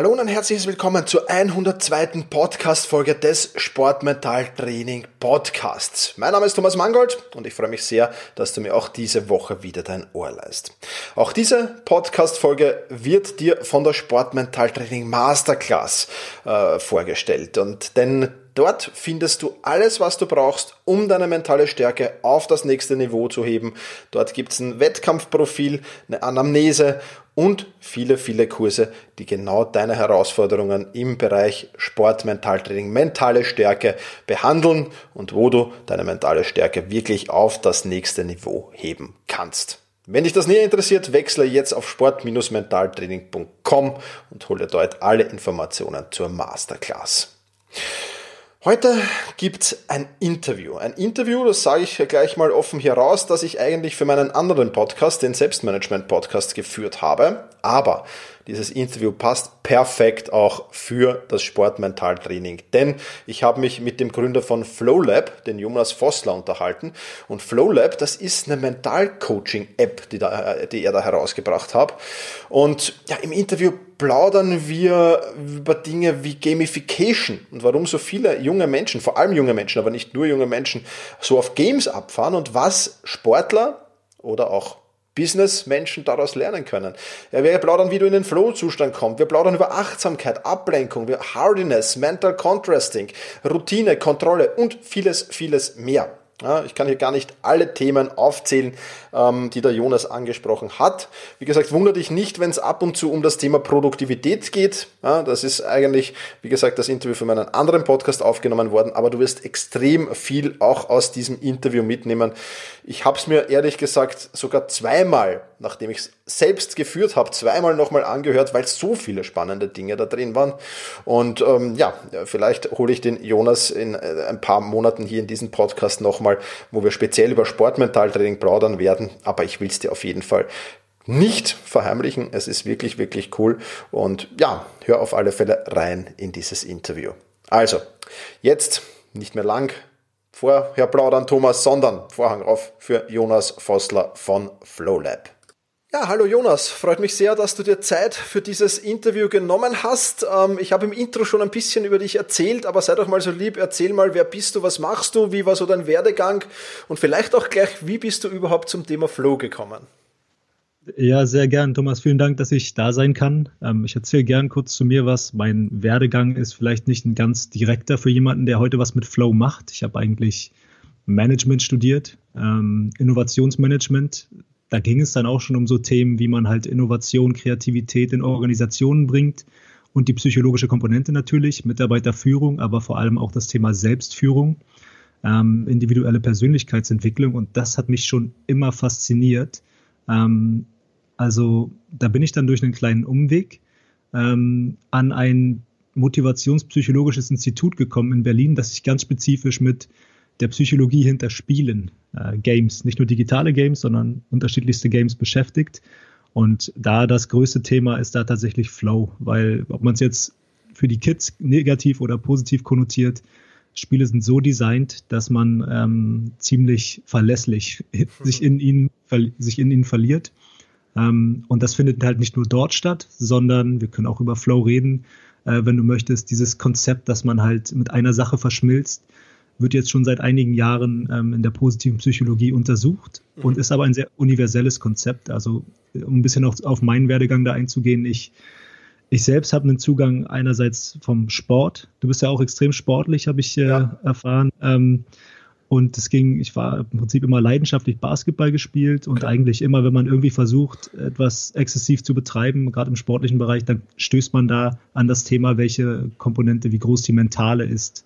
Hallo und ein herzliches Willkommen zur 102. Podcast-Folge des Sportmental Training Podcasts. Mein Name ist Thomas Mangold und ich freue mich sehr, dass du mir auch diese Woche wieder dein Ohr leist. Auch diese Podcast-Folge wird dir von der Sportmental Training Masterclass äh, vorgestellt und denn Dort findest du alles, was du brauchst, um deine mentale Stärke auf das nächste Niveau zu heben. Dort gibt es ein Wettkampfprofil, eine Anamnese und viele, viele Kurse, die genau deine Herausforderungen im Bereich Sport, Mentaltraining, mentale Stärke behandeln und wo du deine mentale Stärke wirklich auf das nächste Niveau heben kannst. Wenn dich das näher interessiert, wechsle jetzt auf sport-mentaltraining.com und hole dort alle Informationen zur Masterclass. Heute gibt's ein Interview. Ein Interview, das sage ich gleich mal offen hier raus, dass ich eigentlich für meinen anderen Podcast, den Selbstmanagement-Podcast, geführt habe. Aber dieses Interview passt perfekt auch für das Sportmentaltraining, denn ich habe mich mit dem Gründer von FlowLab, den Jonas Vossler, unterhalten. Und FlowLab, das ist eine Mentalcoaching-App, die, die er da herausgebracht hat. Und ja, im Interview plaudern wir über Dinge wie Gamification und warum so viele junge Menschen, vor allem junge Menschen, aber nicht nur junge Menschen, so auf Games abfahren und was Sportler oder auch Business-Menschen daraus lernen können. Ja, wir plaudern, wie du in den Flow-Zustand kommst. Wir plaudern über Achtsamkeit, Ablenkung, Hardiness, Mental Contrasting, Routine, Kontrolle und vieles, vieles mehr. Ja, ich kann hier gar nicht alle Themen aufzählen, ähm, die der Jonas angesprochen hat. Wie gesagt, wundert dich nicht, wenn es ab und zu um das Thema Produktivität geht. Ja, das ist eigentlich, wie gesagt, das Interview für meinen anderen Podcast aufgenommen worden, aber du wirst extrem viel auch aus diesem Interview mitnehmen. Ich habe es mir ehrlich gesagt sogar zweimal, nachdem ich es selbst geführt habe, zweimal nochmal angehört, weil so viele spannende Dinge da drin waren. Und ähm, ja, vielleicht hole ich den Jonas in äh, ein paar Monaten hier in diesen Podcast nochmal, wo wir speziell über Sportmentaltraining plaudern werden. Aber ich will es dir auf jeden Fall nicht verheimlichen. Es ist wirklich, wirklich cool. Und ja, hör auf alle Fälle rein in dieses Interview. Also, jetzt nicht mehr lang vorher plaudern Thomas, sondern Vorhang auf für Jonas Vossler von FlowLab. Ja, hallo Jonas, freut mich sehr, dass du dir Zeit für dieses Interview genommen hast. Ähm, ich habe im Intro schon ein bisschen über dich erzählt, aber sei doch mal so lieb, erzähl mal, wer bist du, was machst du, wie war so dein Werdegang und vielleicht auch gleich, wie bist du überhaupt zum Thema Flow gekommen? Ja, sehr gern, Thomas. Vielen Dank, dass ich da sein kann. Ähm, ich erzähle gern kurz zu mir was. Mein Werdegang ist vielleicht nicht ein ganz direkter für jemanden, der heute was mit Flow macht. Ich habe eigentlich Management studiert, ähm, Innovationsmanagement da ging es dann auch schon um so Themen, wie man halt Innovation, Kreativität in Organisationen bringt und die psychologische Komponente natürlich, Mitarbeiterführung, aber vor allem auch das Thema Selbstführung, ähm, individuelle Persönlichkeitsentwicklung und das hat mich schon immer fasziniert. Ähm, also da bin ich dann durch einen kleinen Umweg ähm, an ein motivationspsychologisches Institut gekommen in Berlin, das sich ganz spezifisch mit der Psychologie hinter Spielen äh, Games, nicht nur digitale Games, sondern unterschiedlichste Games beschäftigt. Und da das größte Thema ist da tatsächlich Flow, weil ob man es jetzt für die Kids negativ oder positiv konnotiert, Spiele sind so designt, dass man ähm, ziemlich verlässlich sich in ihnen, sich in ihnen verliert. Ähm, und das findet halt nicht nur dort statt, sondern wir können auch über Flow reden, äh, wenn du möchtest, dieses Konzept, dass man halt mit einer Sache verschmilzt, wird jetzt schon seit einigen Jahren ähm, in der positiven Psychologie untersucht mhm. und ist aber ein sehr universelles Konzept. Also um ein bisschen auch auf meinen Werdegang da einzugehen, ich, ich selbst habe einen Zugang einerseits vom Sport. Du bist ja auch extrem sportlich, habe ich äh, ja. erfahren. Ähm, und es ging, ich war im Prinzip immer leidenschaftlich Basketball gespielt und eigentlich immer, wenn man irgendwie versucht, etwas exzessiv zu betreiben, gerade im sportlichen Bereich, dann stößt man da an das Thema, welche Komponente, wie groß die mentale ist.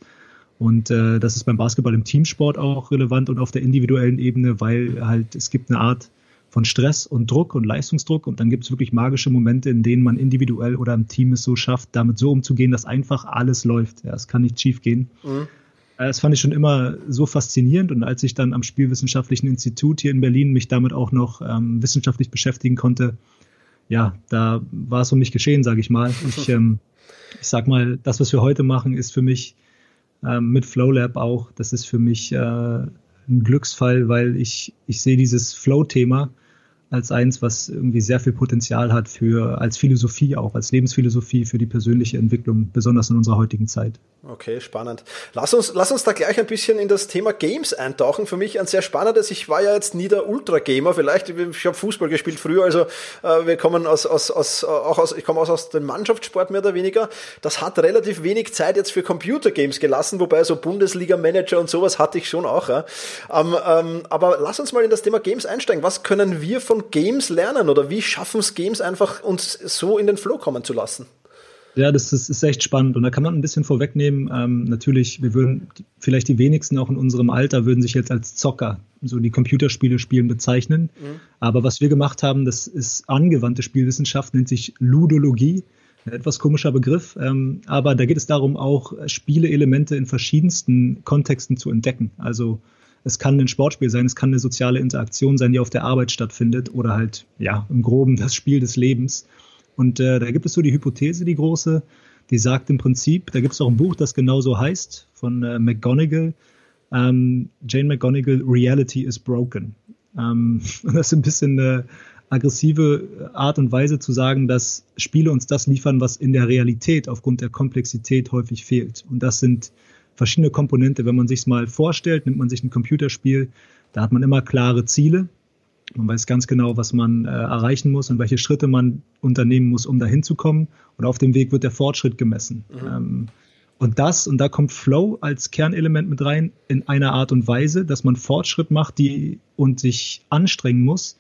Und äh, das ist beim Basketball im Teamsport auch relevant und auf der individuellen Ebene, weil halt es gibt eine Art von Stress und Druck und Leistungsdruck und dann gibt es wirklich magische Momente, in denen man individuell oder im Team es so schafft, damit so umzugehen, dass einfach alles läuft. Ja, es kann nicht schief gehen. Mhm. Äh, das fand ich schon immer so faszinierend und als ich dann am Spielwissenschaftlichen Institut hier in Berlin mich damit auch noch ähm, wissenschaftlich beschäftigen konnte, ja, da war es um mich geschehen, sage ich mal. Ich, ähm, ich sag mal, das, was wir heute machen, ist für mich ähm, mit FlowLab auch, das ist für mich äh, ein Glücksfall, weil ich, ich sehe dieses Flow-Thema als eins, was irgendwie sehr viel Potenzial hat für als Philosophie auch, als Lebensphilosophie für die persönliche Entwicklung, besonders in unserer heutigen Zeit. Okay, spannend. Lass uns, lass uns da gleich ein bisschen in das Thema Games eintauchen. Für mich ein sehr spannendes. Ich war ja jetzt nie der Ultra-Gamer. Vielleicht, ich habe Fußball gespielt früher, also äh, wir kommen aus, aus, aus, auch aus, ich komme aus, aus dem Mannschaftssport mehr oder weniger. Das hat relativ wenig Zeit jetzt für Computergames gelassen, wobei so Bundesliga-Manager und sowas hatte ich schon auch. Ja. Ähm, ähm, aber lass uns mal in das Thema Games einsteigen. Was können wir von Games lernen oder wie schaffen es Games einfach uns so in den Flow kommen zu lassen? Ja, das ist, ist, echt spannend und da kann man ein bisschen vorwegnehmen. Ähm, natürlich, wir würden vielleicht die wenigsten auch in unserem Alter würden sich jetzt als Zocker so die Computerspiele spielen bezeichnen. Mhm. Aber was wir gemacht haben, das ist angewandte Spielwissenschaft, nennt sich Ludologie. Ein etwas komischer Begriff, ähm, aber da geht es darum, auch Spieleelemente in verschiedensten Kontexten zu entdecken. Also es kann ein Sportspiel sein, es kann eine soziale Interaktion sein, die auf der Arbeit stattfindet oder halt ja im Groben das Spiel des Lebens. Und äh, da gibt es so die Hypothese, die große, die sagt im Prinzip, da gibt es auch ein Buch, das genauso heißt, von äh, McGonigal, ähm, Jane McGonigal, Reality is Broken. Ähm, und das ist ein bisschen eine aggressive Art und Weise zu sagen, dass Spiele uns das liefern, was in der Realität aufgrund der Komplexität häufig fehlt. Und das sind verschiedene Komponente. Wenn man sich mal vorstellt, nimmt man sich ein Computerspiel, da hat man immer klare Ziele, man weiß ganz genau, was man äh, erreichen muss und welche Schritte man unternehmen muss, um dahin zu kommen. Und auf dem Weg wird der Fortschritt gemessen. Mhm. Ähm, und das, und da kommt Flow als Kernelement mit rein, in einer Art und Weise, dass man Fortschritt macht die, und sich anstrengen muss,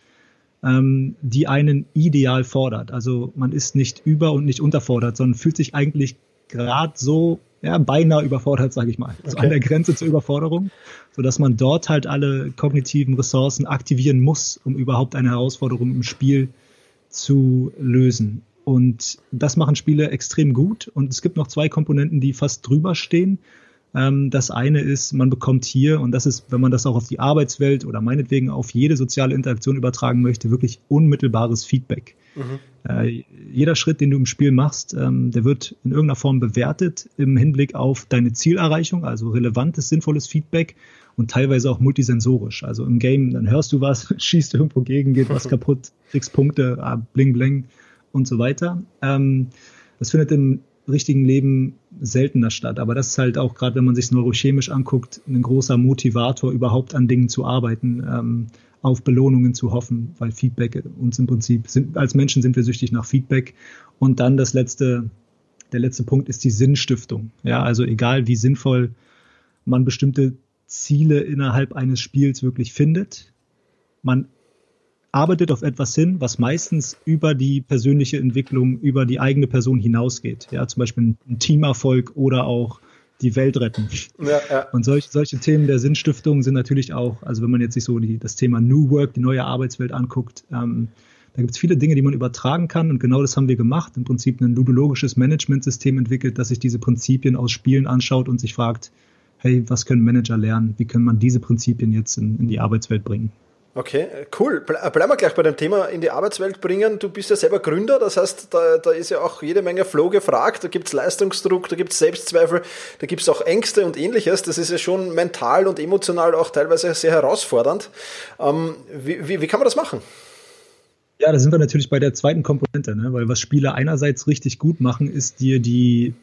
ähm, die einen ideal fordert. Also man ist nicht über- und nicht unterfordert, sondern fühlt sich eigentlich gerade so ja, beinahe überfordert, sage ich mal. Also okay. an der Grenze zur Überforderung, sodass man dort halt alle kognitiven Ressourcen aktivieren muss, um überhaupt eine Herausforderung im Spiel zu lösen. Und das machen Spiele extrem gut. Und es gibt noch zwei Komponenten, die fast drüber stehen. Ähm, das eine ist, man bekommt hier, und das ist, wenn man das auch auf die Arbeitswelt oder meinetwegen auf jede soziale Interaktion übertragen möchte, wirklich unmittelbares Feedback. Mhm. Äh, jeder Schritt, den du im Spiel machst, ähm, der wird in irgendeiner Form bewertet im Hinblick auf deine Zielerreichung, also relevantes, sinnvolles Feedback und teilweise auch multisensorisch. Also im Game, dann hörst du was, schießt irgendwo gegen, geht was kaputt, kriegst Punkte, ah, bling bling und so weiter. Ähm, das findet im richtigen Leben seltener statt. Aber das ist halt auch gerade, wenn man sich neurochemisch anguckt, ein großer Motivator, überhaupt an Dingen zu arbeiten, ähm, auf Belohnungen zu hoffen, weil Feedback uns im Prinzip sind, als Menschen sind wir süchtig nach Feedback. Und dann das letzte, der letzte Punkt ist die Sinnstiftung. Ja, also egal wie sinnvoll man bestimmte Ziele innerhalb eines Spiels wirklich findet, man arbeitet auf etwas hin, was meistens über die persönliche Entwicklung, über die eigene Person hinausgeht. Ja, zum Beispiel ein Teamerfolg oder auch die Welt retten. Ja, ja. Und solch, solche Themen der Sinnstiftung sind natürlich auch, also wenn man jetzt sich so die, das Thema New Work, die neue Arbeitswelt anguckt, ähm, da gibt es viele Dinge, die man übertragen kann und genau das haben wir gemacht. Im Prinzip ein ludologisches Managementsystem entwickelt, das sich diese Prinzipien aus Spielen anschaut und sich fragt, hey, was können Manager lernen? Wie können man diese Prinzipien jetzt in, in die Arbeitswelt bringen? Okay, cool. Bleiben wir gleich bei dem Thema in die Arbeitswelt bringen. Du bist ja selber Gründer, das heißt, da, da ist ja auch jede Menge Flow gefragt. Da gibt es Leistungsdruck, da gibt es Selbstzweifel, da gibt es auch Ängste und ähnliches. Das ist ja schon mental und emotional auch teilweise sehr herausfordernd. Ähm, wie, wie, wie kann man das machen? Ja, da sind wir natürlich bei der zweiten Komponente, ne? weil was Spieler einerseits richtig gut machen, ist dir die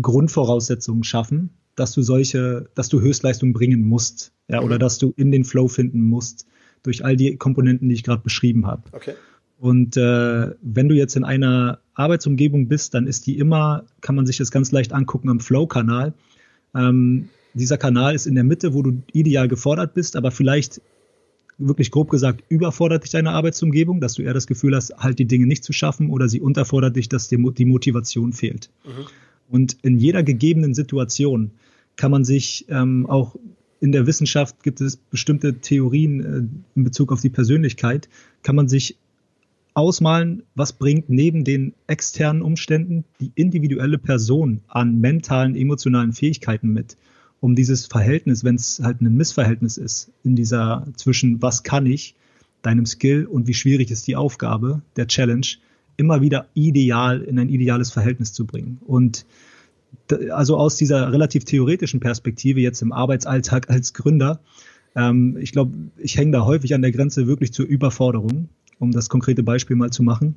Grundvoraussetzungen schaffen, dass du solche, dass du Höchstleistung bringen musst, ja, mhm. oder dass du in den Flow finden musst durch all die Komponenten, die ich gerade beschrieben habe. Okay. Und äh, wenn du jetzt in einer Arbeitsumgebung bist, dann ist die immer, kann man sich das ganz leicht angucken am Flow-Kanal. Ähm, dieser Kanal ist in der Mitte, wo du ideal gefordert bist, aber vielleicht wirklich grob gesagt überfordert dich deine Arbeitsumgebung, dass du eher das Gefühl hast, halt die Dinge nicht zu schaffen oder sie unterfordert dich, dass dir die Motivation fehlt. Mhm. Und in jeder gegebenen Situation kann man sich ähm, auch in der Wissenschaft gibt es bestimmte Theorien äh, in Bezug auf die Persönlichkeit, kann man sich ausmalen, was bringt neben den externen Umständen die individuelle Person an mentalen, emotionalen Fähigkeiten mit. um dieses Verhältnis, wenn es halt ein Missverhältnis ist, in dieser zwischen was kann ich, deinem Skill und wie schwierig ist die Aufgabe, der Challenge, immer wieder ideal in ein ideales Verhältnis zu bringen. Und also aus dieser relativ theoretischen Perspektive jetzt im Arbeitsalltag als Gründer, ähm, ich glaube, ich hänge da häufig an der Grenze wirklich zur Überforderung, um das konkrete Beispiel mal zu machen.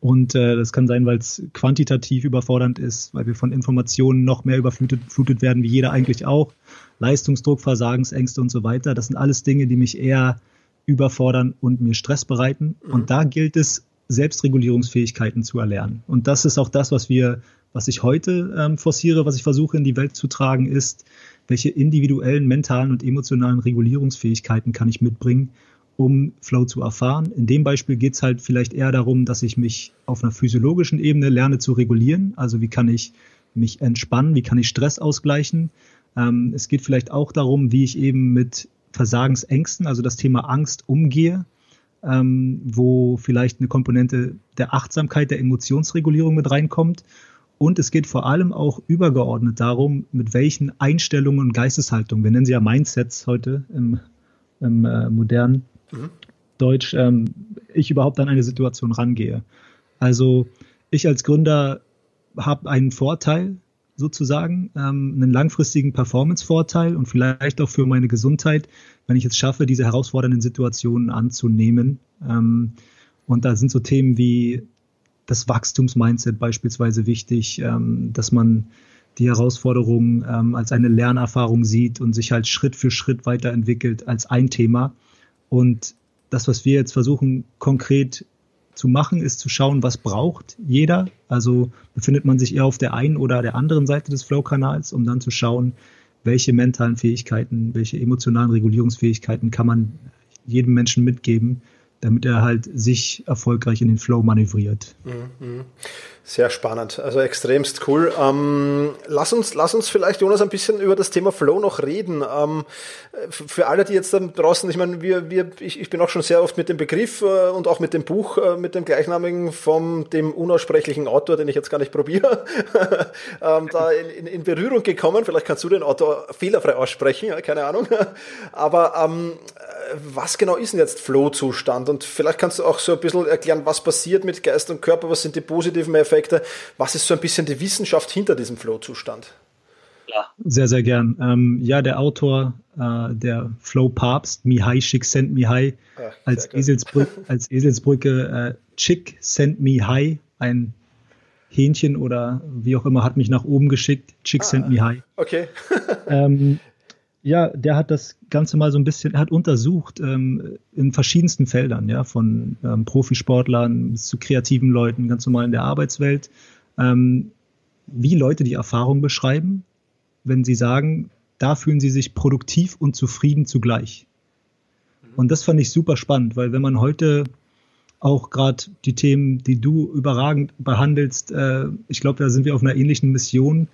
Und äh, das kann sein, weil es quantitativ überfordernd ist, weil wir von Informationen noch mehr überflutet flutet werden, wie jeder eigentlich auch. Leistungsdruck, Versagensängste und so weiter. Das sind alles Dinge, die mich eher überfordern und mir Stress bereiten. Mhm. Und da gilt es, Selbstregulierungsfähigkeiten zu erlernen. Und das ist auch das, was wir, was ich heute ähm, forciere, was ich versuche in die Welt zu tragen, ist, welche individuellen, mentalen und emotionalen Regulierungsfähigkeiten kann ich mitbringen, um Flow zu erfahren. In dem Beispiel geht es halt vielleicht eher darum, dass ich mich auf einer physiologischen Ebene lerne zu regulieren. Also wie kann ich mich entspannen, wie kann ich Stress ausgleichen. Ähm, es geht vielleicht auch darum, wie ich eben mit Versagensängsten, also das Thema Angst, umgehe, ähm, wo vielleicht eine Komponente der Achtsamkeit, der Emotionsregulierung mit reinkommt. Und es geht vor allem auch übergeordnet darum, mit welchen Einstellungen und Geisteshaltungen, wir nennen sie ja Mindsets heute im, im äh, modernen mhm. Deutsch, ähm, ich überhaupt an eine Situation rangehe. Also ich als Gründer habe einen Vorteil, sozusagen, ähm, einen langfristigen Performance-Vorteil und vielleicht auch für meine Gesundheit, wenn ich es schaffe, diese herausfordernden Situationen anzunehmen. Ähm, und da sind so Themen wie das Wachstumsmindset beispielsweise wichtig, ähm, dass man die Herausforderungen ähm, als eine Lernerfahrung sieht und sich halt Schritt für Schritt weiterentwickelt als ein Thema. Und das, was wir jetzt versuchen, konkret zu machen, ist zu schauen, was braucht jeder. Also befindet man sich eher auf der einen oder der anderen Seite des Flow-Kanals, um dann zu schauen, welche mentalen Fähigkeiten, welche emotionalen Regulierungsfähigkeiten kann man jedem Menschen mitgeben, damit er halt sich erfolgreich in den Flow manövriert. Mhm. Sehr spannend, also extremst cool. Ähm, lass, uns, lass uns vielleicht, Jonas, ein bisschen über das Thema Flow noch reden. Ähm, für alle, die jetzt da draußen, ich meine, wir, wir, ich, ich bin auch schon sehr oft mit dem Begriff äh, und auch mit dem Buch, äh, mit dem gleichnamigen vom dem unaussprechlichen Autor, den ich jetzt gar nicht probiere, ähm, da in, in, Berührung gekommen. Vielleicht kannst du den Autor fehlerfrei aussprechen, ja, keine Ahnung. Aber ähm, was genau ist denn jetzt Flow-Zustand? Und vielleicht kannst du auch so ein bisschen erklären, was passiert mit Geist und Körper, was sind die positiven Effekte, was ist so ein bisschen die Wissenschaft hinter diesem Flow-Zustand? Ja, sehr, sehr gern. Ähm, ja, der Autor, äh, der Flow-Papst, Mihai Csikszentmihalyi, Ach, als, Eselsbrücke, als Eselsbrücke äh, Chick sent me high, ein Hähnchen oder wie auch immer, hat mich nach oben geschickt. Chick ah, sent me high. Okay. ähm, ja, der hat das Ganze mal so ein bisschen, er hat untersucht ähm, in verschiedensten Feldern, ja, von ähm, Profisportlern bis zu kreativen Leuten, ganz normal in der Arbeitswelt, ähm, wie Leute die Erfahrung beschreiben, wenn sie sagen, da fühlen sie sich produktiv und zufrieden zugleich. Und das fand ich super spannend, weil wenn man heute auch gerade die Themen, die du überragend behandelst, äh, ich glaube, da sind wir auf einer ähnlichen Mission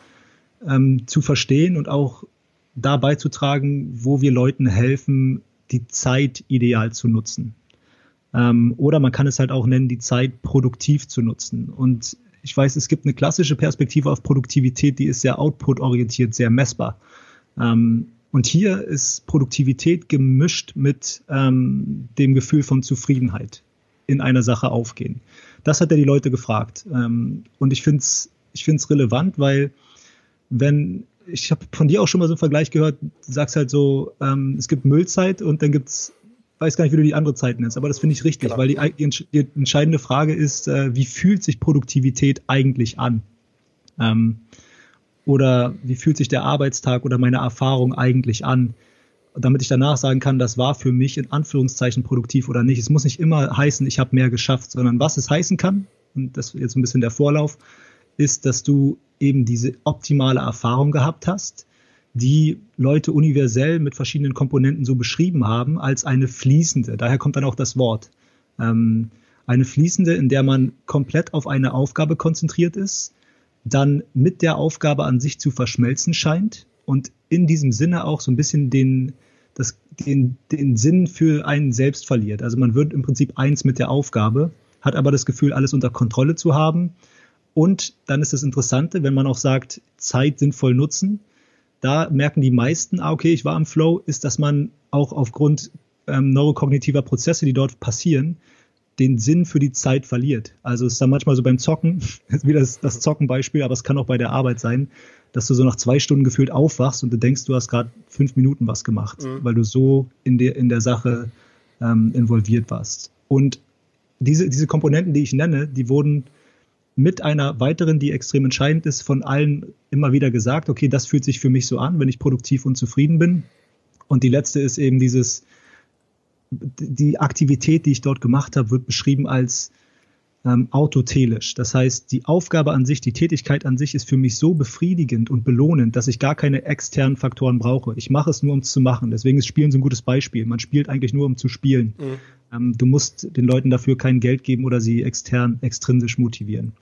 ähm, zu verstehen und auch da beizutragen, wo wir Leuten helfen, die Zeit ideal zu nutzen. Ähm, oder man kann es halt auch nennen, die Zeit produktiv zu nutzen. Und ich weiß, es gibt eine klassische Perspektive auf Produktivität, die ist sehr output-orientiert, sehr messbar. Ähm, und hier ist Produktivität gemischt mit ähm, dem Gefühl von Zufriedenheit in einer Sache aufgehen. Das hat er die Leute gefragt. Ähm, und ich finde es ich find's relevant, weil wenn ich habe von dir auch schon mal so einen Vergleich gehört, du sagst halt so, ähm, es gibt Müllzeit und dann gibt es, weiß gar nicht, wie du die andere Zeit nennst, aber das finde ich richtig, genau. weil die, die, die, entscheidende Frage ist, äh, wie fühlt sich Produktivität eigentlich an? Ähm, oder wie fühlt sich der Arbeitstag oder meine Erfahrung eigentlich an? Damit ich danach sagen kann, das war für mich in Anführungszeichen produktiv oder nicht. Es muss nicht immer heißen, ich habe mehr geschafft, sondern was es heißen kann, und das ist jetzt ein bisschen der Vorlauf, ist, dass du eben diese optimale Erfahrung gehabt hast, die Leute universell mit verschiedenen Komponenten so beschrieben haben, als eine fließende. Daher kommt dann auch das Wort. Ähm, eine fließende, in der man komplett auf eine Aufgabe konzentriert ist, dann mit der Aufgabe an sich zu verschmelzen scheint und in diesem Sinne auch so ein bisschen den, das, den, den Sinn für einen selbst verliert. Also man wird im Prinzip eins mit der Aufgabe, hat aber das Gefühl, alles unter Kontrolle zu haben und dann ist das Interessante, wenn man auch sagt, Zeit sinnvoll nutzen, da merken die meisten, ah, okay, ich war im Flow, ist, dass man auch aufgrund ähm, neurokognitiver Prozesse, die dort passieren, den Sinn für die Zeit verliert. Also es ist dann manchmal so beim Zocken, wieder das, das Zockenbeispiel, aber es kann auch bei der Arbeit sein, dass du so nach zwei Stunden gefühlt aufwachst und du denkst, du hast gerade fünf Minuten was gemacht, mhm. weil du so in der, in der Sache ähm, involviert warst. Und diese, diese Komponenten, die ich nenne, die wurden mit einer weiteren, die extrem entscheidend ist, von allen immer wieder gesagt, okay, das fühlt sich für mich so an, wenn ich produktiv und zufrieden bin. Und die letzte ist eben dieses, die Aktivität, die ich dort gemacht habe, wird beschrieben als ähm, autotelisch. Das heißt, die Aufgabe an sich, die Tätigkeit an sich ist für mich so befriedigend und belohnend, dass ich gar keine externen Faktoren brauche. Ich mache es nur, um es zu machen. Deswegen ist Spielen so ein gutes Beispiel. Man spielt eigentlich nur, um zu spielen. Mhm. Ähm, du musst den Leuten dafür kein Geld geben oder sie extern, extrinsisch motivieren.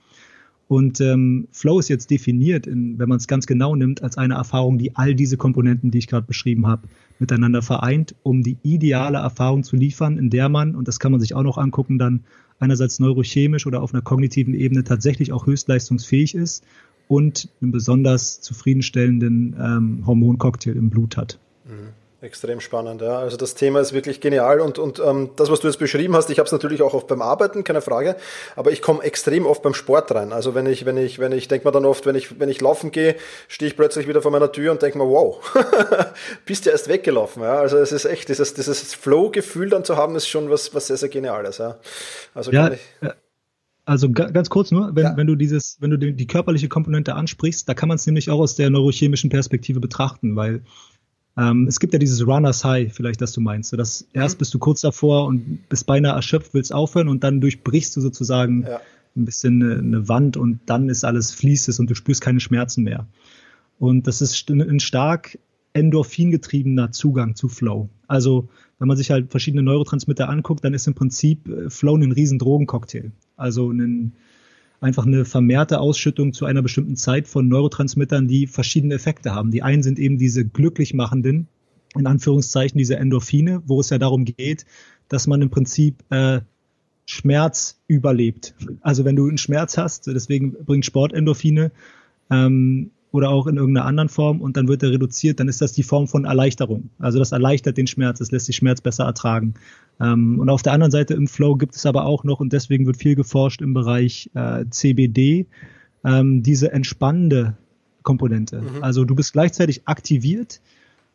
Und ähm, Flow ist jetzt definiert, in, wenn man es ganz genau nimmt, als eine Erfahrung, die all diese Komponenten, die ich gerade beschrieben habe, miteinander vereint, um die ideale Erfahrung zu liefern, in der man, und das kann man sich auch noch angucken, dann einerseits neurochemisch oder auf einer kognitiven Ebene tatsächlich auch höchstleistungsfähig ist und einen besonders zufriedenstellenden ähm, Hormoncocktail im Blut hat. Mhm. Extrem spannend, ja. Also das Thema ist wirklich genial und, und ähm, das, was du jetzt beschrieben hast, ich habe es natürlich auch oft beim Arbeiten, keine Frage, aber ich komme extrem oft beim Sport rein. Also wenn ich, wenn ich, wenn ich denke mir dann oft, wenn ich, wenn ich laufen gehe, stehe ich plötzlich wieder vor meiner Tür und denke mir, wow, bist ja erst weggelaufen. Ja. Also es ist echt, dieses, dieses Flow-Gefühl dann zu haben, ist schon was, was sehr, sehr Geniales. Ja. Also ja, ich, also ganz kurz nur, wenn, ja. wenn du dieses, wenn du die, die körperliche Komponente ansprichst, da kann man es nämlich auch aus der neurochemischen Perspektive betrachten, weil ähm, es gibt ja dieses Runners High, vielleicht, das du meinst. So, dass mhm. erst bist du kurz davor und bist beinahe erschöpft, willst aufhören und dann durchbrichst du sozusagen ja. ein bisschen eine, eine, Wand und dann ist alles fließes und du spürst keine Schmerzen mehr. Und das ist ein stark endorphingetriebener Zugang zu Flow. Also, wenn man sich halt verschiedene Neurotransmitter anguckt, dann ist im Prinzip äh, Flow ein riesen Drogencocktail. Also ein einfach eine vermehrte Ausschüttung zu einer bestimmten Zeit von Neurotransmittern, die verschiedene Effekte haben. Die einen sind eben diese glücklich machenden, in Anführungszeichen diese Endorphine, wo es ja darum geht, dass man im Prinzip äh, Schmerz überlebt. Also wenn du einen Schmerz hast, deswegen bringt Sport Endorphine, ähm, oder auch in irgendeiner anderen Form und dann wird er reduziert, dann ist das die Form von Erleichterung. Also das erleichtert den Schmerz, es lässt den Schmerz besser ertragen. Ähm, und auf der anderen Seite im Flow gibt es aber auch noch, und deswegen wird viel geforscht im Bereich äh, CBD, ähm, diese entspannende Komponente. Mhm. Also du bist gleichzeitig aktiviert,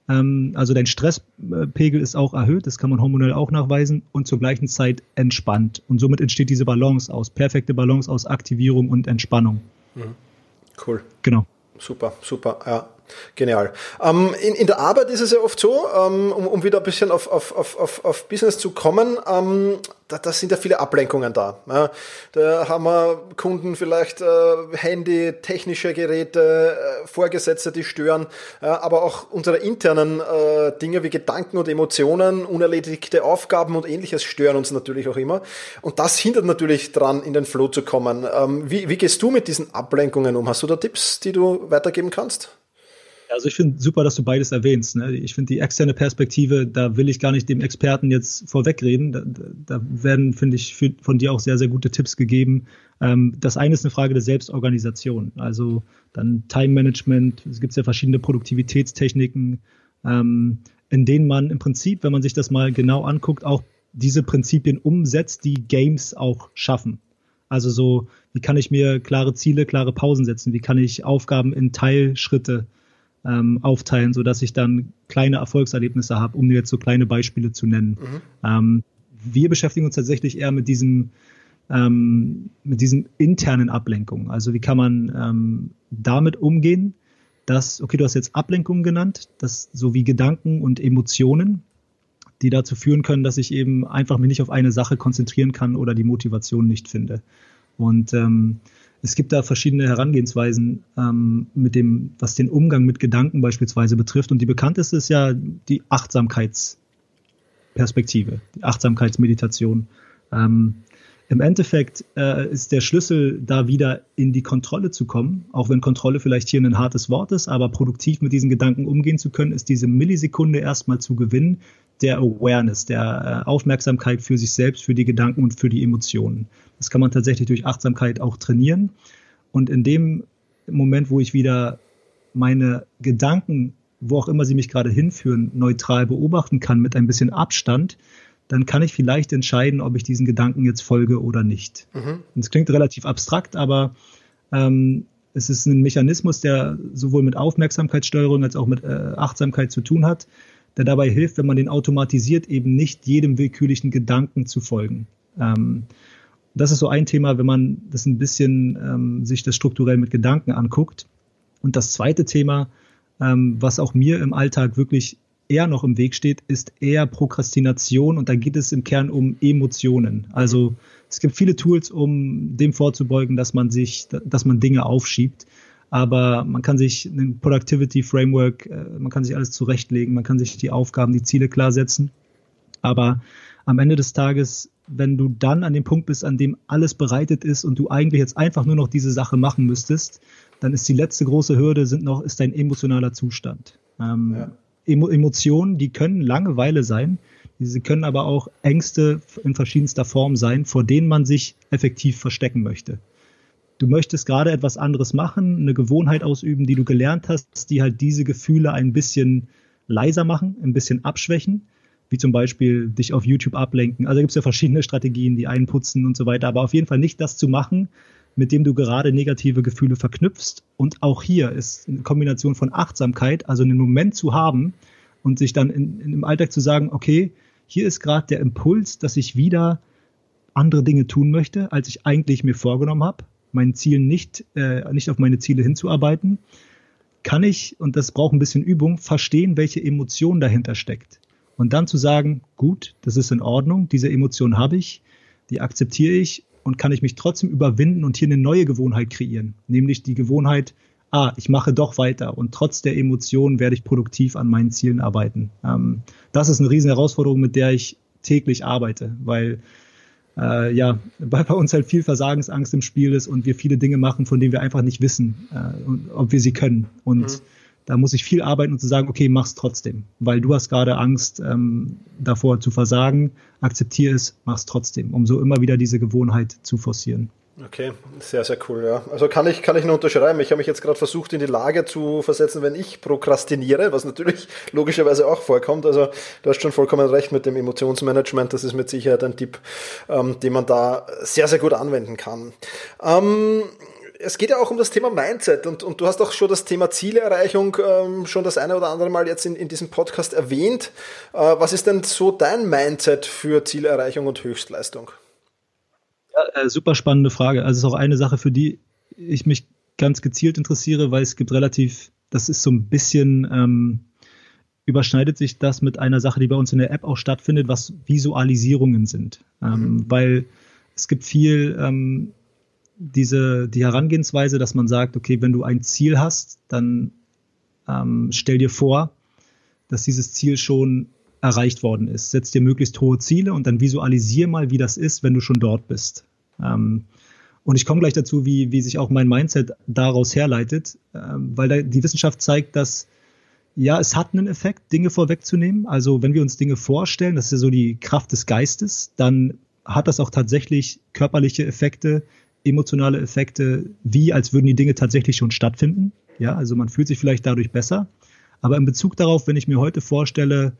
ähm, also dein Stresspegel ist auch erhöht, das kann man hormonell auch nachweisen, und zur gleichen Zeit entspannt. Und somit entsteht diese Balance aus, perfekte Balance aus Aktivierung und Entspannung. Mhm. Cool. Genau. Super, super, ja. Genial. Ähm, in, in der Arbeit ist es ja oft so, ähm, um, um wieder ein bisschen auf, auf, auf, auf Business zu kommen, ähm, da, da sind ja viele Ablenkungen da. Ja. Da haben wir Kunden vielleicht äh, Handy, technische Geräte, äh, Vorgesetzte, die stören, ja, aber auch unsere internen äh, Dinge wie Gedanken und Emotionen, unerledigte Aufgaben und ähnliches stören uns natürlich auch immer. Und das hindert natürlich dran, in den Flow zu kommen. Ähm, wie, wie gehst du mit diesen Ablenkungen um? Hast du da Tipps, die du weitergeben kannst? Also ich finde super, dass du beides erwähnst. Ne? Ich finde die externe Perspektive, da will ich gar nicht dem Experten jetzt vorwegreden. Da, da werden, finde ich, für, von dir auch sehr, sehr gute Tipps gegeben. Ähm, das eine ist eine Frage der Selbstorganisation. Also dann Time Management. Es gibt ja verschiedene Produktivitätstechniken, ähm, in denen man im Prinzip, wenn man sich das mal genau anguckt, auch diese Prinzipien umsetzt, die Games auch schaffen. Also so, wie kann ich mir klare Ziele, klare Pausen setzen? Wie kann ich Aufgaben in Teilschritte ähm, aufteilen, sodass ich dann kleine Erfolgserlebnisse habe, um jetzt so kleine Beispiele zu nennen. Mhm. Ähm, wir beschäftigen uns tatsächlich eher mit diesem ähm, mit diesen internen Ablenkungen. Also wie kann man ähm, damit umgehen, dass, okay, du hast jetzt Ablenkungen genannt, dass so wie Gedanken und Emotionen, die dazu führen können, dass ich eben einfach mich nicht auf eine Sache konzentrieren kann oder die Motivation nicht finde. Und ähm, es gibt da verschiedene Herangehensweisen ähm, mit dem, was den Umgang mit Gedanken beispielsweise betrifft. Und die bekannteste ist ja die Achtsamkeitsperspektive, die Achtsamkeitsmeditation. Ähm, Im Endeffekt äh, ist der Schlüssel, da wieder in die Kontrolle zu kommen, auch wenn Kontrolle vielleicht hier ein hartes Wort ist, aber produktiv mit diesen Gedanken umgehen zu können, ist diese Millisekunde erstmal zu gewinnen, der Awareness, der äh, Aufmerksamkeit für sich selbst, für die Gedanken und für die Emotionen. Das kann man tatsächlich durch Achtsamkeit auch trainieren. Und in dem Moment, wo ich wieder meine Gedanken, wo auch immer sie mich gerade hinführen, neutral beobachten kann mit ein bisschen Abstand, dann kann ich vielleicht entscheiden, ob ich diesen Gedanken jetzt folge oder nicht. Mhm. Es klingt relativ abstrakt, aber ähm, es ist ein Mechanismus, der sowohl mit Aufmerksamkeitssteuerung als auch mit äh, Achtsamkeit zu tun hat, der dabei hilft, wenn man den automatisiert, eben nicht jedem willkürlichen Gedanken zu folgen. Ähm, das ist so ein Thema, wenn man das ein bisschen ähm, sich das strukturell mit Gedanken anguckt. Und das zweite Thema, ähm, was auch mir im Alltag wirklich eher noch im Weg steht, ist eher Prokrastination und da geht es im Kern um Emotionen. Also es gibt viele Tools, um dem vorzubeugen, dass man sich, dass man Dinge aufschiebt. Aber man kann sich ein Productivity Framework, äh, man kann sich alles zurechtlegen, man kann sich die Aufgaben, die Ziele klar setzen. Aber am Ende des Tages, wenn du dann an dem Punkt bist, an dem alles bereitet ist und du eigentlich jetzt einfach nur noch diese Sache machen müsstest, dann ist die letzte große Hürde sind noch, ist dein emotionaler Zustand. Ähm, ja. Emotionen, die können Langeweile sein, sie können aber auch Ängste in verschiedenster Form sein, vor denen man sich effektiv verstecken möchte. Du möchtest gerade etwas anderes machen, eine Gewohnheit ausüben, die du gelernt hast, die halt diese Gefühle ein bisschen leiser machen, ein bisschen abschwächen, wie zum Beispiel dich auf YouTube ablenken. Also gibt es ja verschiedene Strategien, die einputzen und so weiter, aber auf jeden Fall nicht das zu machen, mit dem du gerade negative Gefühle verknüpfst. Und auch hier ist eine Kombination von Achtsamkeit, also einen Moment zu haben und sich dann in, in im Alltag zu sagen, okay, hier ist gerade der Impuls, dass ich wieder andere Dinge tun möchte, als ich eigentlich mir vorgenommen habe, meinen Zielen nicht, äh, nicht auf meine Ziele hinzuarbeiten, kann ich, und das braucht ein bisschen Übung, verstehen, welche Emotion dahinter steckt. Und dann zu sagen, gut, das ist in Ordnung, diese Emotion habe ich, die akzeptiere ich und kann ich mich trotzdem überwinden und hier eine neue Gewohnheit kreieren. Nämlich die Gewohnheit, ah, ich mache doch weiter und trotz der Emotionen werde ich produktiv an meinen Zielen arbeiten. Ähm, das ist eine riesen Herausforderung, mit der ich täglich arbeite, weil äh, ja, bei, bei uns halt viel Versagensangst im Spiel ist und wir viele Dinge machen, von denen wir einfach nicht wissen, äh, ob wir sie können. Und mhm. da muss ich viel arbeiten und zu sagen, okay, mach's trotzdem, weil du hast gerade Angst ähm, davor zu versagen, akzeptiere es, mach's trotzdem, um so immer wieder diese Gewohnheit zu forcieren. Okay, sehr, sehr cool, ja. Also kann ich, kann ich nur unterschreiben. Ich habe mich jetzt gerade versucht, in die Lage zu versetzen, wenn ich prokrastiniere, was natürlich logischerweise auch vorkommt. Also du hast schon vollkommen recht mit dem Emotionsmanagement. Das ist mit Sicherheit ein Tipp, ähm, den man da sehr, sehr gut anwenden kann. Ähm, es geht ja auch um das Thema Mindset und, und du hast auch schon das Thema Zielerreichung ähm, schon das eine oder andere Mal jetzt in, in diesem Podcast erwähnt. Äh, was ist denn so dein Mindset für Zielerreichung und Höchstleistung? Äh, super spannende Frage. Also es ist auch eine Sache, für die ich mich ganz gezielt interessiere, weil es gibt relativ, das ist so ein bisschen, ähm, überschneidet sich das mit einer Sache, die bei uns in der App auch stattfindet, was Visualisierungen sind. Ähm, mhm. Weil es gibt viel ähm, diese, die Herangehensweise, dass man sagt, okay, wenn du ein Ziel hast, dann ähm, stell dir vor, dass dieses Ziel schon erreicht worden ist. Setz dir möglichst hohe Ziele und dann visualisier mal, wie das ist, wenn du schon dort bist. Ähm, und ich komme gleich dazu, wie, wie sich auch mein Mindset daraus herleitet, ähm, weil da die Wissenschaft zeigt, dass ja, es hat einen Effekt, Dinge vorwegzunehmen. Also wenn wir uns Dinge vorstellen, das ist ja so die Kraft des Geistes, dann hat das auch tatsächlich körperliche Effekte, emotionale Effekte, wie als würden die Dinge tatsächlich schon stattfinden. Ja, also man fühlt sich vielleicht dadurch besser. Aber in Bezug darauf, wenn ich mir heute vorstelle,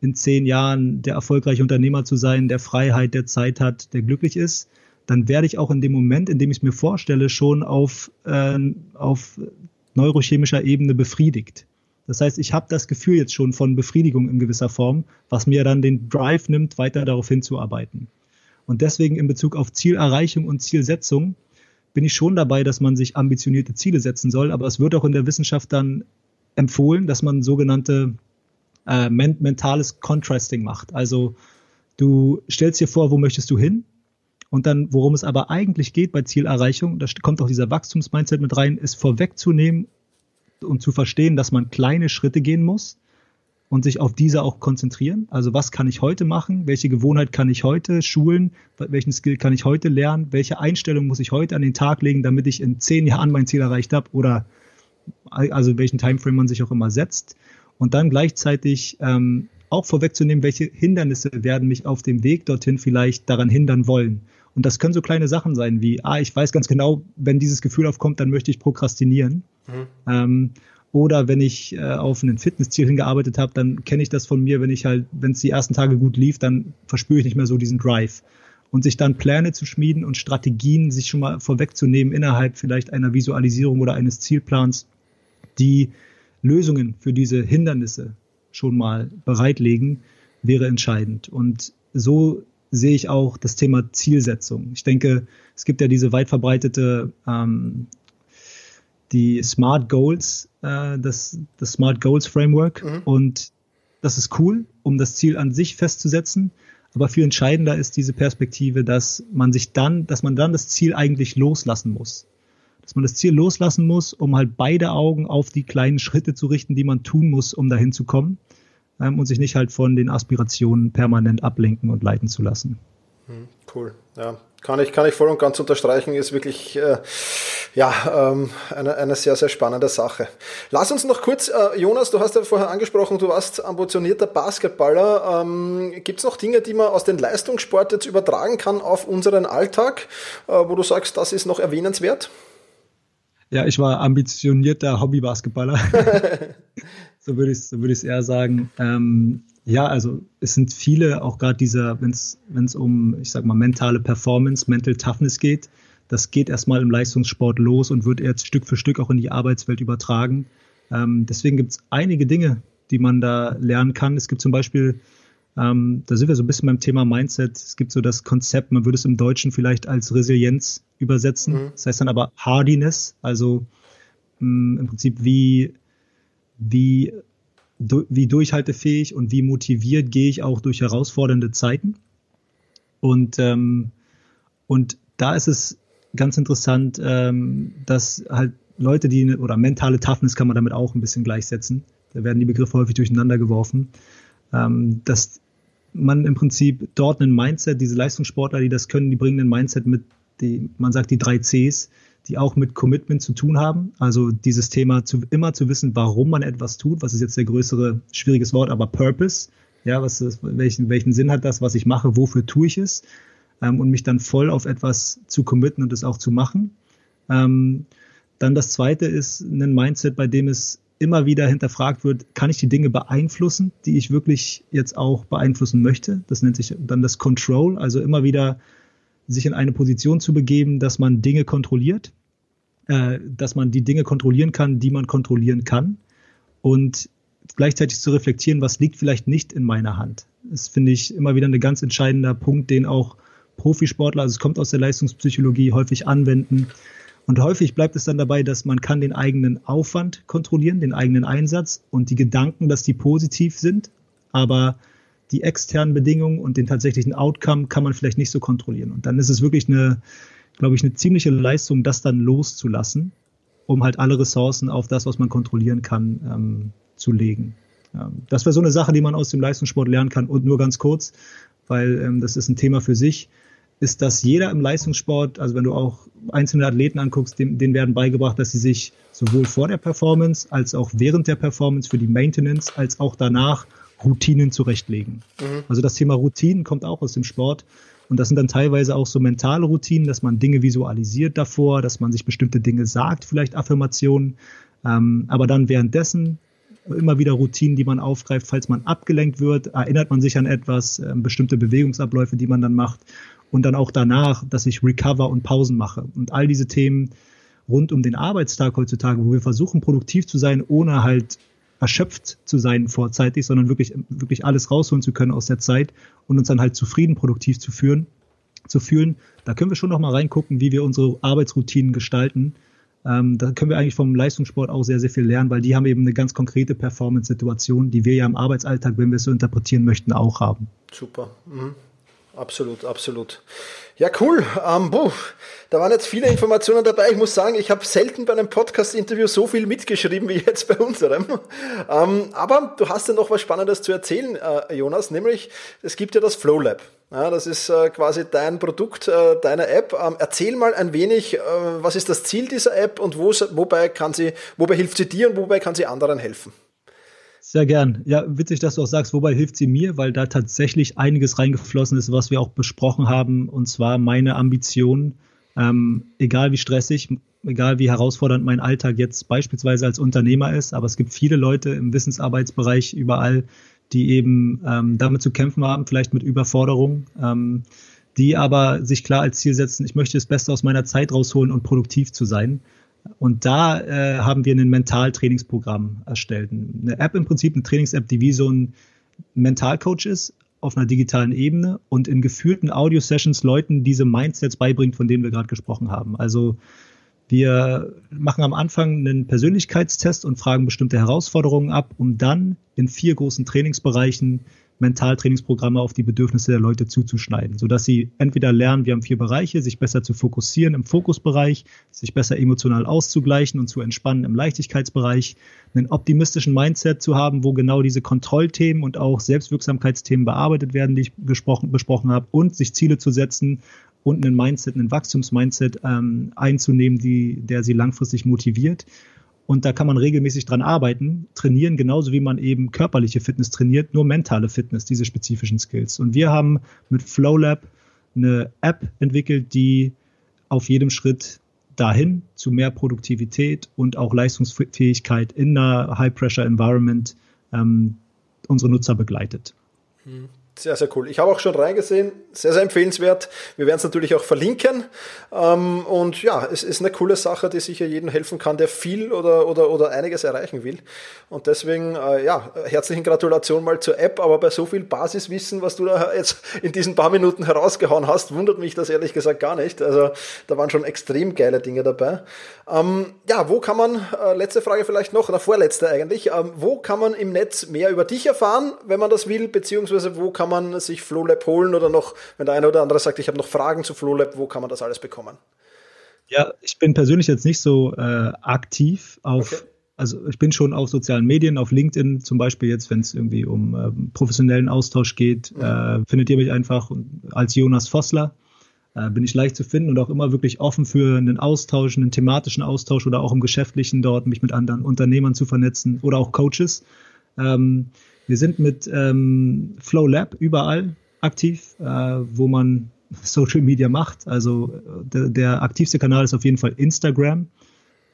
in zehn Jahren der erfolgreiche Unternehmer zu sein, der Freiheit, der Zeit hat, der glücklich ist, dann werde ich auch in dem Moment, in dem ich es mir vorstelle, schon auf, äh, auf neurochemischer Ebene befriedigt. Das heißt, ich habe das Gefühl jetzt schon von Befriedigung in gewisser Form, was mir dann den Drive nimmt, weiter darauf hinzuarbeiten. Und deswegen in Bezug auf Zielerreichung und Zielsetzung bin ich schon dabei, dass man sich ambitionierte Ziele setzen soll, aber es wird auch in der Wissenschaft dann empfohlen, dass man sogenannte äh, mentales Contrasting macht. Also du stellst dir vor, wo möchtest du hin? Und dann, worum es aber eigentlich geht bei Zielerreichung, da kommt auch dieser Wachstumsmindset mit rein, ist vorwegzunehmen und zu verstehen, dass man kleine Schritte gehen muss und sich auf diese auch konzentrieren. Also was kann ich heute machen? Welche Gewohnheit kann ich heute schulen? Welchen Skill kann ich heute lernen? Welche Einstellung muss ich heute an den Tag legen, damit ich in zehn Jahren mein Ziel erreicht habe? Oder also welchen Timeframe man sich auch immer setzt und dann gleichzeitig ähm, auch vorwegzunehmen, welche Hindernisse werden mich auf dem Weg dorthin vielleicht daran hindern wollen. Und das können so kleine Sachen sein wie, ah, ich weiß ganz genau, wenn dieses Gefühl aufkommt, dann möchte ich prokrastinieren. Mhm. Ähm, Oder wenn ich äh, auf ein Fitnessziel hingearbeitet habe, dann kenne ich das von mir, wenn ich halt, wenn es die ersten Tage gut lief, dann verspüre ich nicht mehr so diesen Drive. Und sich dann Pläne zu schmieden und Strategien sich schon mal vorwegzunehmen innerhalb vielleicht einer Visualisierung oder eines Zielplans, die Lösungen für diese Hindernisse schon mal bereitlegen, wäre entscheidend. Und so sehe ich auch das Thema Zielsetzung. Ich denke, es gibt ja diese weit verbreitete ähm, die Smart Goals, äh, das, das Smart Goals Framework. Mhm. Und das ist cool, um das Ziel an sich festzusetzen. Aber viel entscheidender ist diese Perspektive, dass man sich dann, dass man dann das Ziel eigentlich loslassen muss. Dass man das Ziel loslassen muss, um halt beide Augen auf die kleinen Schritte zu richten, die man tun muss, um dahin zu kommen. Ähm, und sich nicht halt von den Aspirationen permanent ablenken und leiten zu lassen. Hm, cool, ja. Kann ich, kann ich voll und ganz unterstreichen, ist wirklich äh, ja, ähm, eine, eine sehr, sehr spannende Sache. Lass uns noch kurz, äh, Jonas, du hast ja vorher angesprochen, du warst ambitionierter Basketballer. Ähm, Gibt es noch Dinge, die man aus dem Leistungssport jetzt übertragen kann auf unseren Alltag, äh, wo du sagst, das ist noch erwähnenswert? Ja, ich war ambitionierter Hobby-Basketballer. so würde ich es so würd eher sagen. Ähm, ja, also es sind viele, auch gerade dieser, wenn es um, ich sag mal, mentale Performance, Mental Toughness geht, das geht erstmal im Leistungssport los und wird jetzt Stück für Stück auch in die Arbeitswelt übertragen. Ähm, deswegen gibt es einige Dinge, die man da lernen kann. Es gibt zum Beispiel, ähm, da sind wir so ein bisschen beim Thema Mindset, es gibt so das Konzept, man würde es im Deutschen vielleicht als Resilienz übersetzen. Mhm. Das heißt dann aber Hardiness, also mh, mm, im Prinzip wie, wie wie durchhaltefähig und wie motiviert gehe ich auch durch herausfordernde Zeiten. Und, ähm, und da ist es ganz interessant, ähm, dass halt Leute, die, oder mentale Toughness kann man damit auch ein bisschen gleichsetzen. Da werden die Begriffe häufig durcheinander geworfen. Ähm, dass man im Prinzip dort ein Mindset, diese Leistungssportler, die das können, die bringen ein Mindset mit, die, man sagt die drei Cs, die auch mit Commitment zu tun haben. Also dieses Thema zu, immer zu wissen, warum man etwas tut, was ist jetzt der größere, schwieriges Wort, aber Purpose. Ja, was ist, welchen, welchen Sinn hat das, was ich mache, wofür tue ich es? Ähm, und mich dann voll auf etwas zu committen und es auch zu machen. Ähm, dann das zweite ist ein Mindset, bei dem es immer wieder hinterfragt wird, kann ich die Dinge beeinflussen, die ich wirklich jetzt auch beeinflussen möchte? Das nennt sich dann das Control, also immer wieder sich in eine Position zu begeben, dass man Dinge kontrolliert äh, dass man die Dinge kontrollieren kann, die man kontrollieren kann und gleichzeitig zu reflektieren, was liegt vielleicht nicht in meiner Hand. Das finde ich immer wieder ein ganz entscheidender Punkt, den auch Profisportler, also es kommt aus der Leistungspsychologie, häufig anwenden. Und häufig bleibt es dann dabei, dass man kann den eigenen Aufwand kontrollieren, den eigenen Einsatz und die Gedanken, dass die positiv sind, aber die externen Bedingungen und den tatsächlichen Outcome kann man vielleicht nicht so kontrollieren. Und dann ist es wirklich eine, glaube ich, eine ziemliche Leistung, das dann loszulassen, um halt alle Ressourcen auf das, was man kontrollieren kann, ähm, zu legen. Ähm, das wäre so eine Sache, die man aus dem Leistungssport lernen kann. Und nur ganz kurz, weil ähm, das ist ein Thema für sich, ist, dass jeder im Leistungssport, also wenn du auch einzelne Athleten anguckst, denen, denen werden beigebracht, dass sie sich sowohl vor der Performance als auch während der Performance für die Maintenance als auch danach Routinen zurechtlegen. Mhm. Also das Thema Routinen kommt auch aus dem Sport. Und das sind dann teilweise auch so mentale Routinen, dass man Dinge visualisiert davor, dass man sich bestimmte Dinge sagt, vielleicht Affirmationen, ähm, aber dann währenddessen immer wieder Routinen, die man aufgreift, falls man abgelenkt wird, erinnert man sich an etwas, äh, bestimmte Bewegungsabläufe, die man dann macht und dann auch danach, dass ich Recover und Pausen mache. Und all diese Themen rund um den Arbeitstag heutzutage, wo wir versuchen, produktiv zu sein, ohne halt erschöpft zu sein vorzeitig, sondern wirklich, wirklich alles rausholen zu können aus der Zeit und uns dann halt zufrieden produktiv zu führen, zu fühlen. Da können wir schon noch mal reingucken, wie wir unsere Arbeitsroutinen gestalten. Ähm, da können wir eigentlich vom Leistungssport auch sehr, sehr viel lernen, weil die haben eben eine ganz konkrete Performance-Situation, die wir ja im Arbeitsalltag, wenn wir es so interpretieren möchten, auch haben. Super. Mhm. Absolut, absolut. Ja, cool. Ähm, boah, da waren jetzt viele Informationen dabei. Ich muss sagen, ich habe selten bei einem Podcast-Interview so viel mitgeschrieben wie jetzt bei unserem. Ähm, aber du hast ja noch was Spannendes zu erzählen, äh, Jonas, nämlich es gibt ja das Flow Lab. Ja, das ist äh, quasi dein Produkt, äh, deine App. Ähm, erzähl mal ein wenig, äh, was ist das Ziel dieser App und wo, wobei, kann sie, wobei hilft sie dir und wobei kann sie anderen helfen? Sehr gern. Ja, witzig, dass du auch sagst, wobei hilft sie mir, weil da tatsächlich einiges reingeflossen ist, was wir auch besprochen haben, und zwar meine Ambition, Ähm, egal wie stressig, egal wie herausfordernd mein Alltag jetzt beispielsweise als Unternehmer ist, aber es gibt viele Leute im Wissensarbeitsbereich überall, die eben ähm, damit zu kämpfen haben, vielleicht mit Überforderung, ähm, die aber sich klar als Ziel setzen, ich möchte das Beste aus meiner Zeit rausholen und produktiv zu sein. Und da äh, haben wir ein Mentaltrainingsprogramm erstellt. Eine App im Prinzip, eine Trainings-App, die wie so ein Mentalcoach ist, auf einer digitalen Ebene und in geführten Audio-Sessions Leuten diese Mindsets beibringt, von denen wir gerade gesprochen haben. Also wir machen am Anfang einen Persönlichkeitstest und fragen bestimmte Herausforderungen ab, um dann in vier großen Trainingsbereichen Mentaltrainingsprogramme auf die Bedürfnisse der Leute zuzuschneiden, sodass sie entweder lernen, wir haben vier Bereiche, sich besser zu fokussieren im Fokusbereich, sich besser emotional auszugleichen und zu entspannen im Leichtigkeitsbereich, einen optimistischen Mindset zu haben, wo genau diese Kontrollthemen und auch Selbstwirksamkeitsthemen bearbeitet werden, die ich besprochen, besprochen habe, und sich Ziele zu setzen und einen Mindset, einen Wachstumsmindset ähm, einzunehmen, die, der sie langfristig motiviert. Und da kann man regelmäßig dran arbeiten, trainieren, genauso wie man eben körperliche Fitness trainiert, nur mentale Fitness, diese spezifischen Skills. Und wir haben mit FlowLab eine App entwickelt, die auf jedem Schritt dahin zu mehr Produktivität und auch Leistungsfähigkeit in einer High-Pressure-Environment ähm, unsere Nutzer begleitet. Hm. Sehr, sehr cool. Ich habe auch schon reingesehen. Sehr, sehr empfehlenswert. Wir werden es natürlich auch verlinken. Ähm, und ja, es ist eine coole Sache, die sicher jedem helfen kann, der viel oder, oder, oder einiges erreichen will. Und deswegen, äh, ja, herzlichen Gratulation mal zur App. Aber bei so viel Basiswissen, was du da jetzt in diesen paar Minuten herausgehauen hast, wundert mich das ehrlich gesagt gar nicht. Also da waren schon extrem geile Dinge dabei. Ähm, ja, wo kann man, äh, letzte Frage vielleicht noch, oder vorletzte eigentlich, ähm, wo kann man im Netz mehr über dich erfahren, wenn man das will, beziehungsweise wo kann kann man sich FlowLab holen oder noch, wenn der eine oder andere sagt, ich habe noch Fragen zu FlowLab, wo kann man das alles bekommen? Ja, ich bin persönlich jetzt nicht so äh, aktiv auf, okay. also ich bin schon auf sozialen Medien, auf LinkedIn zum Beispiel jetzt, wenn es irgendwie um äh, professionellen Austausch geht, mhm. äh, findet ihr mich einfach als Jonas Vossler. Äh, bin ich leicht zu finden und auch immer wirklich offen für einen Austausch, einen thematischen Austausch oder auch im Geschäftlichen dort, mich mit anderen Unternehmern zu vernetzen oder auch Coaches. Ähm, wir sind mit ähm, Flow Lab überall aktiv, äh, wo man Social Media macht. Also der, der, aktivste Kanal ist auf jeden Fall Instagram.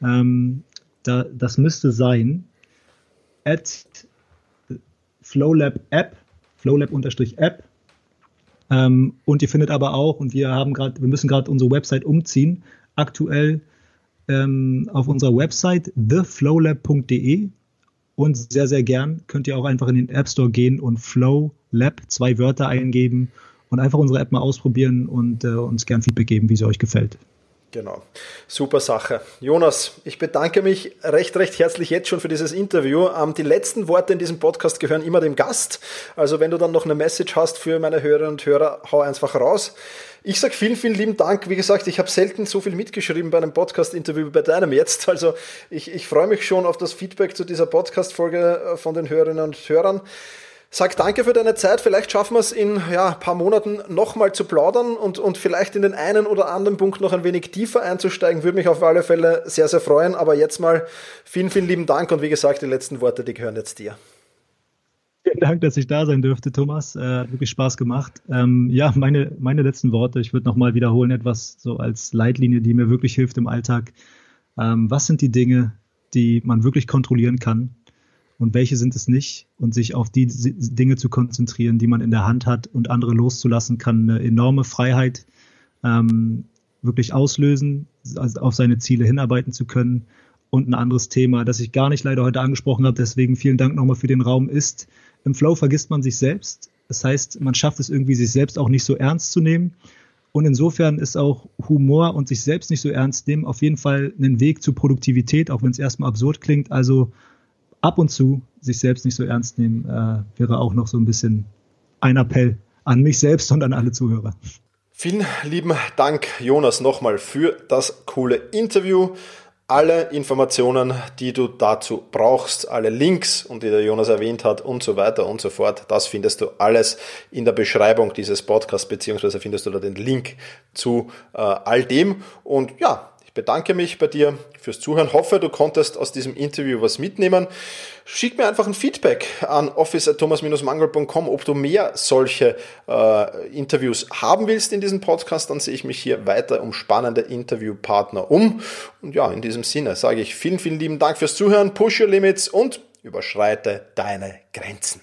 Ähm, da, das müsste sein at FlowLab App, FlowLab-App. Ähm, und ihr findet aber auch, und wir haben gerade, wir müssen gerade unsere Website umziehen, aktuell ähm, auf unserer Website theflowlab.de und sehr, sehr gern könnt ihr auch einfach in den App Store gehen und Flow Lab zwei Wörter eingeben und einfach unsere App mal ausprobieren und äh, uns gern Feedback geben, wie sie euch gefällt. Genau. Super Sache. Jonas, ich bedanke mich recht, recht herzlich jetzt schon für dieses Interview. Ähm, die letzten Worte in diesem Podcast gehören immer dem Gast. Also wenn du dann noch eine Message hast für meine Hörerinnen und Hörer, hau einfach raus. Ich sage vielen, vielen lieben Dank. Wie gesagt, ich habe selten so viel mitgeschrieben bei einem Podcast-Interview wie bei deinem jetzt. Also ich, ich freue mich schon auf das Feedback zu dieser Podcast-Folge äh, von den Hörerinnen und Hörern. Sag danke für deine Zeit. Vielleicht schaffen wir es in ja, ein paar Monaten nochmal zu plaudern und, und vielleicht in den einen oder anderen Punkt noch ein wenig tiefer einzusteigen. Würde mich auf alle Fälle sehr, sehr freuen. Aber jetzt mal vielen, vielen lieben Dank und wie gesagt, die letzten Worte, die gehören jetzt dir. Vielen Dank, dass ich da sein dürfte, Thomas. Äh, wirklich Spaß gemacht. Ähm, ja, meine, meine letzten Worte, ich würde nochmal wiederholen, etwas so als Leitlinie, die mir wirklich hilft im Alltag. Ähm, was sind die Dinge, die man wirklich kontrollieren kann? Und welche sind es nicht und sich auf die Dinge zu konzentrieren, die man in der Hand hat und andere loszulassen, kann eine enorme Freiheit ähm, wirklich auslösen, also auf seine Ziele hinarbeiten zu können. Und ein anderes Thema, das ich gar nicht leider heute angesprochen habe, deswegen vielen Dank nochmal für den Raum, ist, im Flow vergisst man sich selbst. Das heißt, man schafft es irgendwie, sich selbst auch nicht so ernst zu nehmen. Und insofern ist auch Humor und sich selbst nicht so ernst nehmen auf jeden Fall ein Weg zur Produktivität, auch wenn es erstmal absurd klingt. Also ab und zu sich selbst nicht so ernst nehmen, äh, wäre auch noch so ein bisschen ein Appell an mich selbst und an alle Zuhörer. Vielen lieben Dank, Jonas, nochmal für das coole Interview. Alle Informationen, die du dazu brauchst, alle Links und die der Jonas erwähnt hat und so weiter und so fort, das findest du alles in der Beschreibung dieses Podcasts, beziehungsweise findest du da den Link zu äh, all dem. Und ja, bedanke mich bei dir fürs Zuhören. Hoffe, du konntest aus diesem Interview was mitnehmen. Schick mir einfach ein Feedback an office.thomas-mangold.com, ob du mehr solche äh, Interviews haben willst in diesem Podcast. Dann sehe ich mich hier weiter um spannende Interviewpartner um. Und ja, in diesem Sinne sage ich vielen, vielen lieben Dank fürs Zuhören. Push your limits und überschreite deine Grenzen.